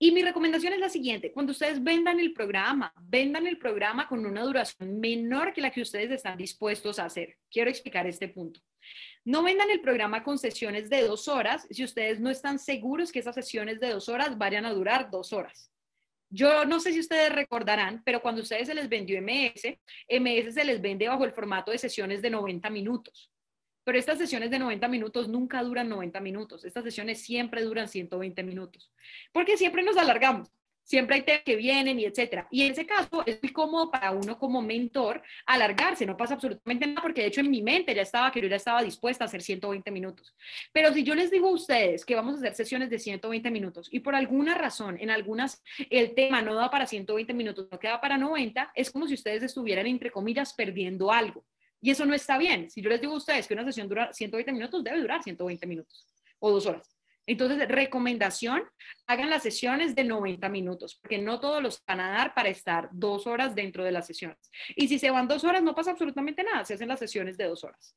Y mi recomendación es la siguiente, cuando ustedes vendan el programa, vendan el programa con una duración menor que la que ustedes están dispuestos a hacer. Quiero explicar este punto. No vendan el programa con sesiones de dos horas si ustedes no están seguros que esas sesiones de dos horas vayan a durar dos horas. Yo no sé si ustedes recordarán, pero cuando ustedes se les vendió MS, MS se les vende bajo el formato de sesiones de 90 minutos. Pero estas sesiones de 90 minutos nunca duran 90 minutos. Estas sesiones siempre duran 120 minutos. Porque siempre nos alargamos siempre hay temas que vienen y etcétera. Y en ese caso es muy cómodo para uno como mentor alargarse, no pasa absolutamente nada porque de hecho en mi mente ya estaba que yo ya estaba dispuesta a hacer 120 minutos. Pero si yo les digo a ustedes que vamos a hacer sesiones de 120 minutos y por alguna razón en algunas el tema no da para 120 minutos, no queda para 90, es como si ustedes estuvieran entre comillas perdiendo algo. Y eso no está bien. Si yo les digo a ustedes que una sesión dura 120 minutos, debe durar 120 minutos o dos horas. Entonces, recomendación, hagan las sesiones de 90 minutos, porque no todos los van a dar para estar dos horas dentro de las sesiones. Y si se van dos horas, no pasa absolutamente nada, se hacen las sesiones de dos horas.